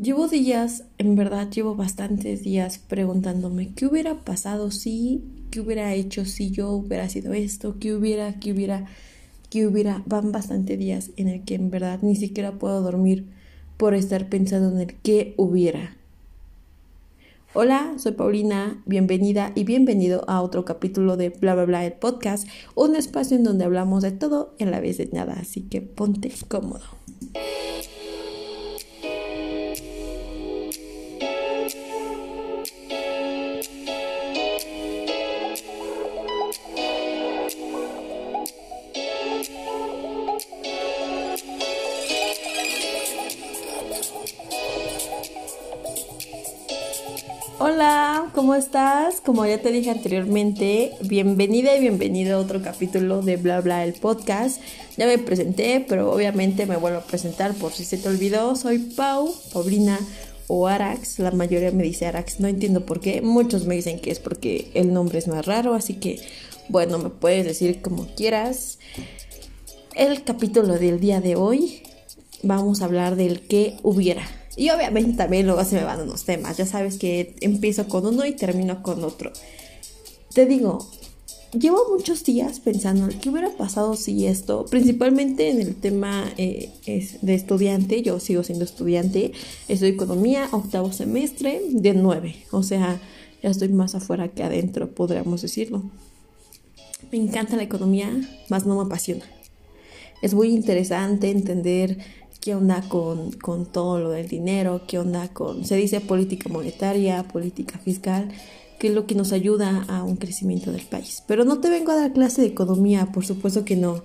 Llevo días, en verdad llevo bastantes días preguntándome qué hubiera pasado si, qué hubiera hecho si yo hubiera sido esto, qué hubiera, qué hubiera, qué hubiera. Van bastantes días en el que en verdad ni siquiera puedo dormir por estar pensando en el qué hubiera. Hola, soy Paulina, bienvenida y bienvenido a otro capítulo de Bla Bla Bla el podcast, un espacio en donde hablamos de todo y a la vez de nada, así que ponte cómodo. Hola, ¿cómo estás? Como ya te dije anteriormente, bienvenida y bienvenido a otro capítulo de Bla Bla el podcast. Ya me presenté, pero obviamente me vuelvo a presentar por si se te olvidó. Soy Pau, Paulina o Arax. La mayoría me dice Arax, no entiendo por qué. Muchos me dicen que es porque el nombre es más raro, así que bueno, me puedes decir como quieras. El capítulo del día de hoy vamos a hablar del que hubiera. Y obviamente también luego se me van unos temas. Ya sabes que empiezo con uno y termino con otro. Te digo, llevo muchos días pensando qué hubiera pasado si esto, principalmente en el tema eh, de estudiante, yo sigo siendo estudiante, estudio economía, octavo semestre de nueve. O sea, ya estoy más afuera que adentro, podríamos decirlo. Me encanta la economía, más no me apasiona. Es muy interesante entender qué onda con, con todo lo del dinero, qué onda con, se dice política monetaria, política fiscal, qué es lo que nos ayuda a un crecimiento del país. Pero no te vengo a dar clase de economía, por supuesto que no.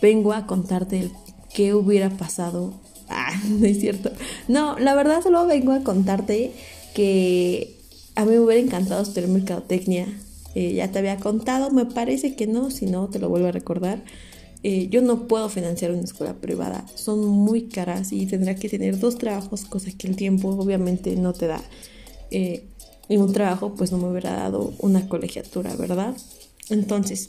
Vengo a contarte qué hubiera pasado. Ah, no es cierto. No, la verdad solo vengo a contarte que a mí me hubiera encantado estudiar mercadotecnia. Eh, ya te había contado, me parece que no, si no te lo vuelvo a recordar. Eh, yo no puedo financiar una escuela privada, son muy caras y tendrá que tener dos trabajos, cosa que el tiempo obviamente no te da. Eh, y un trabajo pues no me hubiera dado una colegiatura, ¿verdad? Entonces,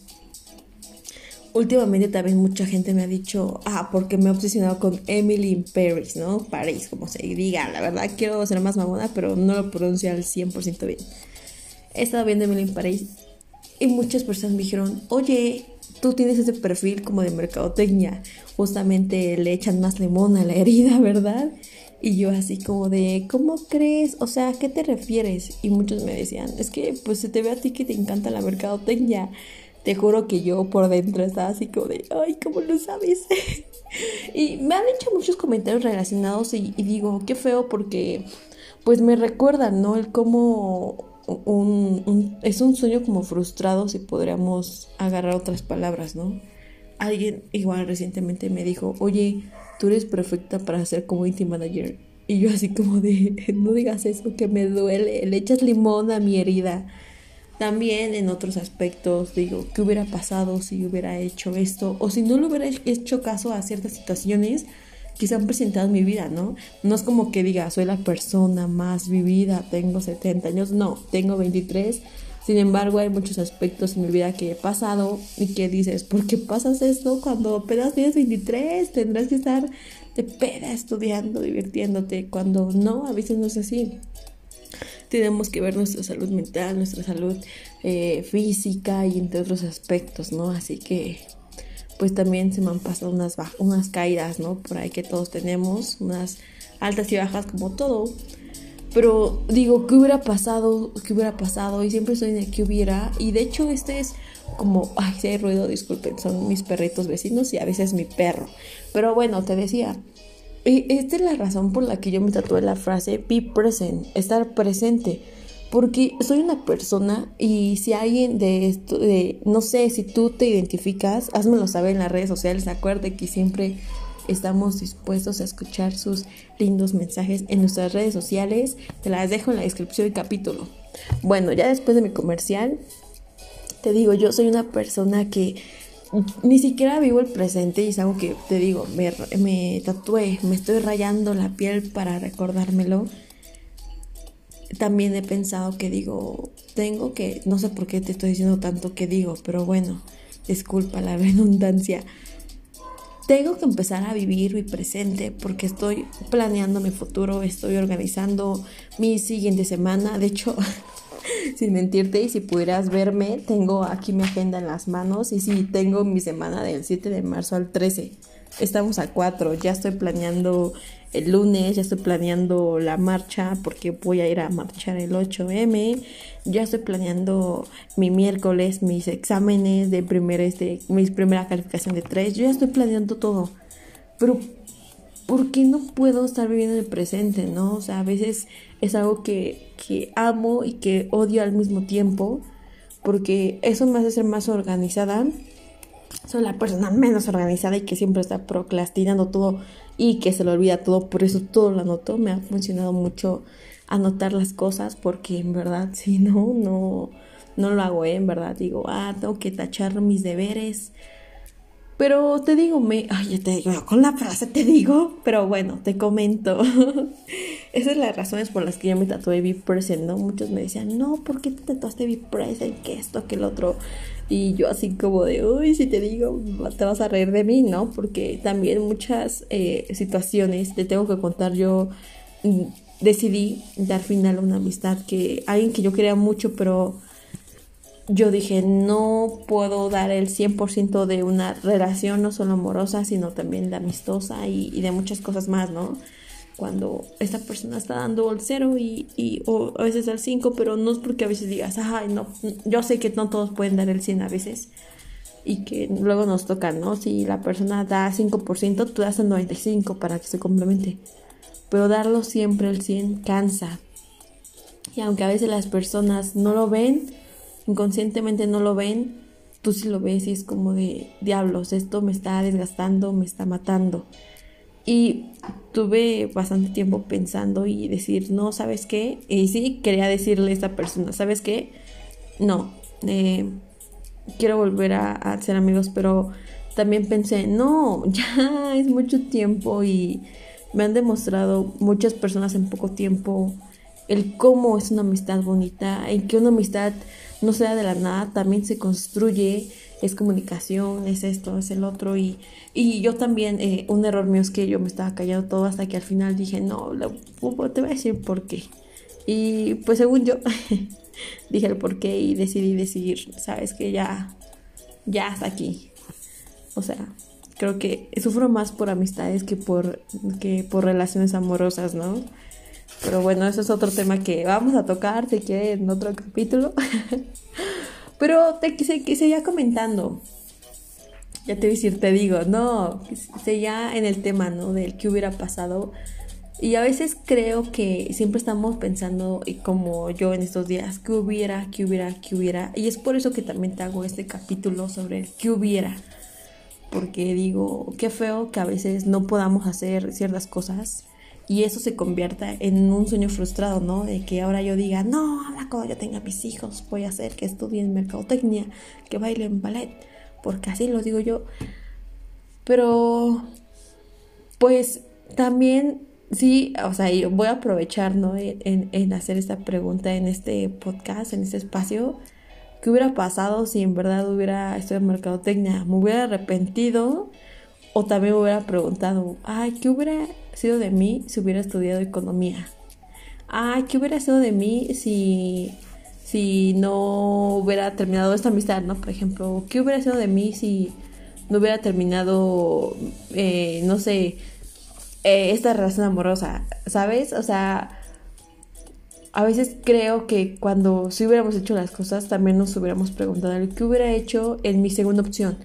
últimamente también mucha gente me ha dicho, ah, porque me he obsesionado con Emily in Paris, ¿no? París, como se diga, la verdad quiero ser más mamona, pero no lo pronuncio al 100% bien. He estado viendo Emily in Paris y muchas personas me dijeron, oye, tú tienes ese perfil como de mercadotecnia, justamente le echan más limón a la herida, ¿verdad? Y yo así como de, ¿cómo crees? O sea, ¿a qué te refieres? Y muchos me decían, es que pues se te ve a ti que te encanta la mercadotecnia. Te juro que yo por dentro estaba así como de, ay, ¿cómo lo sabes? y me han hecho muchos comentarios relacionados y, y digo, qué feo porque pues me recuerdan, ¿no? El cómo un, es un sueño como frustrado si podríamos agarrar otras palabras, ¿no? Alguien igual recientemente me dijo, oye, tú eres perfecta para ser community manager. Y yo así como de, no digas eso, que me duele, le echas limón a mi herida. También en otros aspectos digo, ¿qué hubiera pasado si hubiera hecho esto? O si no le hubiera hecho caso a ciertas situaciones, que han presentado en mi vida, ¿no? No es como que diga, soy la persona más vivida, tengo 70 años, no, tengo 23. Sin embargo, hay muchos aspectos en mi vida que he pasado y que dices, ¿por qué pasas esto cuando apenas tienes 23? Tendrás que estar de peda estudiando, divirtiéndote, cuando no, a veces no es así. Tenemos que ver nuestra salud mental, nuestra salud eh, física y entre otros aspectos, ¿no? Así que pues también se me han pasado unas, unas caídas, ¿no? Por ahí que todos tenemos, unas altas y bajas como todo. Pero digo, ¿qué hubiera pasado? ¿Qué hubiera pasado? Y siempre estoy en que hubiera. Y de hecho este es como, ay, si hay ruido, disculpen, son mis perritos vecinos y a veces mi perro. Pero bueno, te decía, esta es la razón por la que yo me tatué la frase be present, estar presente porque soy una persona y si alguien de esto, de, no sé, si tú te identificas, házmelo saber en las redes sociales, acuérdate que siempre estamos dispuestos a escuchar sus lindos mensajes en nuestras redes sociales, te las dejo en la descripción del capítulo. Bueno, ya después de mi comercial, te digo, yo soy una persona que ni siquiera vivo el presente y es algo que te digo, me, me tatué, me estoy rayando la piel para recordármelo también he pensado que digo, tengo que, no sé por qué te estoy diciendo tanto que digo, pero bueno, disculpa la redundancia. tengo que empezar a vivir mi presente porque estoy planeando mi futuro, estoy organizando mi siguiente semana. De hecho, sin mentirte, y si pudieras verme, tengo aquí mi agenda en las manos y sí, tengo mi semana del 7 de marzo al 13. Estamos a 4, ya estoy planeando el lunes, ya estoy planeando la marcha porque voy a ir a marchar el 8M, ya estoy planeando mi miércoles, mis exámenes de primer, este, mi primera calificación de 3, yo ya estoy planeando todo. Pero, ¿por qué no puedo estar viviendo el presente, no? O sea, a veces es algo que, que amo y que odio al mismo tiempo porque eso me hace ser más organizada soy la persona menos organizada y que siempre está procrastinando todo y que se le olvida todo, por eso todo lo anoto. Me ha funcionado mucho anotar las cosas porque en verdad si no, no, no lo hago, ¿eh? en verdad digo, ah, tengo que tachar mis deberes. Pero te digo, me, ay, ya te digo, con la frase te digo, pero bueno, te comento. Esas son las razones por las que yo me tatué Be Present, ¿no? Muchos me decían, no, ¿por qué te tatuaste Be Present? Que esto, que el otro. Y yo así como de, uy, si te digo, te vas a reír de mí, ¿no? Porque también muchas eh, situaciones, te tengo que contar, yo mm, decidí dar final a una amistad que alguien que yo quería mucho, pero yo dije, no puedo dar el 100% de una relación, no solo amorosa, sino también de amistosa y, de muchas cosas más, ¿no? cuando esta persona está dando el cero y, y o a veces el 5, pero no es porque a veces digas, ay, no, yo sé que no todos pueden dar el 100 a veces y que luego nos toca, ¿no? Si la persona da 5%, tú das el 95 para que se complemente. Pero darlo siempre el 100 cansa. Y aunque a veces las personas no lo ven, inconscientemente no lo ven, tú sí lo ves y es como de diablos, esto me está desgastando, me está matando. Y tuve bastante tiempo pensando y decir, no, ¿sabes qué? Y sí, quería decirle a esta persona, ¿sabes qué? No, eh, quiero volver a, ser amigos, pero también pensé, no, ya es mucho tiempo y me han demostrado muchas personas en poco tiempo el cómo es una amistad bonita, en que una amistad no sea de la nada, también se construye es comunicación, es esto, es el otro. Y, y yo también, eh, un error mío es que yo me estaba callando todo hasta que al final dije, no, te voy a decir por qué. Y pues según yo, dije el por qué y decidí decir, sabes que ya, ya hasta aquí. O sea, creo que sufro más por amistades que por, que por relaciones amorosas, ¿no? Pero bueno, eso es otro tema que vamos a tocar, si quieren, en otro capítulo. Pero te que seguía comentando. Ya te voy a decir, te digo, no, seguía en el tema, ¿no? Del qué hubiera pasado. Y a veces creo que siempre estamos pensando, y como yo en estos días, qué hubiera, qué hubiera, qué hubiera. Y es por eso que también te hago este capítulo sobre el qué hubiera. Porque digo, qué feo que a veces no podamos hacer ciertas cosas y eso se convierta en un sueño frustrado, ¿no? De que ahora yo diga, no, ahora cuando yo tenga mis hijos voy a hacer que estudien mercadotecnia, que bailen ballet, porque así lo digo yo. Pero, pues también, sí, o sea, yo voy a aprovechar, ¿no? En, en hacer esta pregunta en este podcast, en este espacio. ¿Qué hubiera pasado si en verdad hubiera estudiado mercadotecnia? ¿Me hubiera arrepentido? O también me hubiera preguntado, ay, ¿qué hubiera sido de mí si hubiera estudiado economía? Ay, ¿qué hubiera sido de mí si, si no hubiera terminado esta amistad, ¿no? Por ejemplo, ¿qué hubiera sido de mí si no hubiera terminado, eh, no sé, eh, esta relación amorosa? ¿Sabes? O sea, a veces creo que cuando si hubiéramos hecho las cosas, también nos hubiéramos preguntado, ¿qué hubiera hecho en mi segunda opción?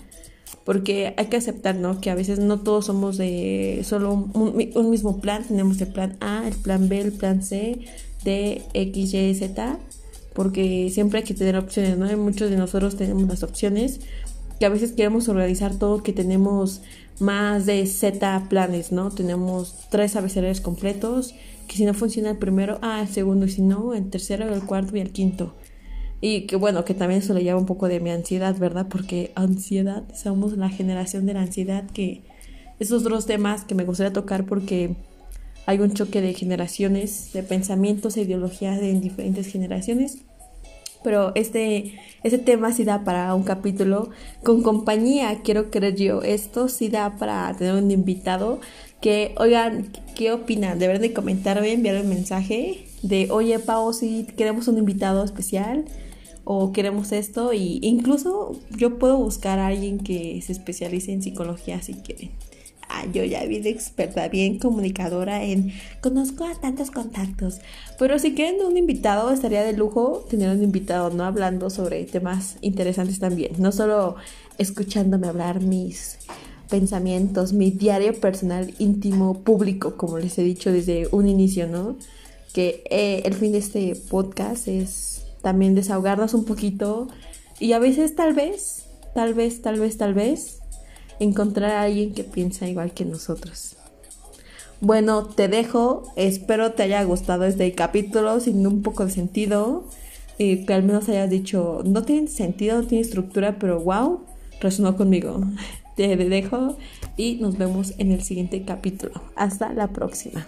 Porque hay que aceptar, ¿no? Que a veces no todos somos de solo un, mismo plan, tenemos el plan A, el plan B, el plan C, D, X, Y, Z, porque siempre hay que tener opciones, ¿no? muchos de nosotros tenemos las opciones, que a veces queremos organizar todo, que tenemos más de Z planes, ¿no? Tenemos tres abecedarios completos, que si no funciona el primero, ah, el segundo, y si no, el tercero, el cuarto y el quinto. Y que bueno, que también eso le lleva un poco de mi ansiedad, ¿verdad? Porque ansiedad, somos la generación de la ansiedad, que esos dos temas que me gustaría tocar porque hay un choque de generaciones, de pensamientos e ideologías en diferentes generaciones. Pero este, este tema sí da para un capítulo con compañía, quiero creer yo. Esto sí da para tener un invitado que, oigan, ¿qué opinan? Deberían de comentarme, enviar un mensaje de, oye, Pau, si queremos un invitado especial o queremos esto. Y incluso yo puedo buscar a alguien que se especialice en psicología si quieren. Ah, yo ya bien experta, bien comunicadora en conozco a tantos contactos. Pero si quieren un invitado, estaría de lujo tener un invitado, ¿no? Hablando sobre temas interesantes también. No solo escuchándome hablar mis pensamientos, mi diario personal, íntimo, público, como les he dicho desde un inicio, ¿no? Que eh, el fin de este podcast es también desahogarnos un poquito y a veces tal vez, tal vez, tal vez, tal vez encontrar a alguien que piensa igual que nosotros. Bueno, te dejo. Espero te haya gustado este capítulo sin un poco de sentido. Y que al menos hayas dicho, no tiene sentido, no tiene estructura, pero wow, resonó conmigo. Te dejo y nos vemos en el siguiente capítulo. Hasta la próxima.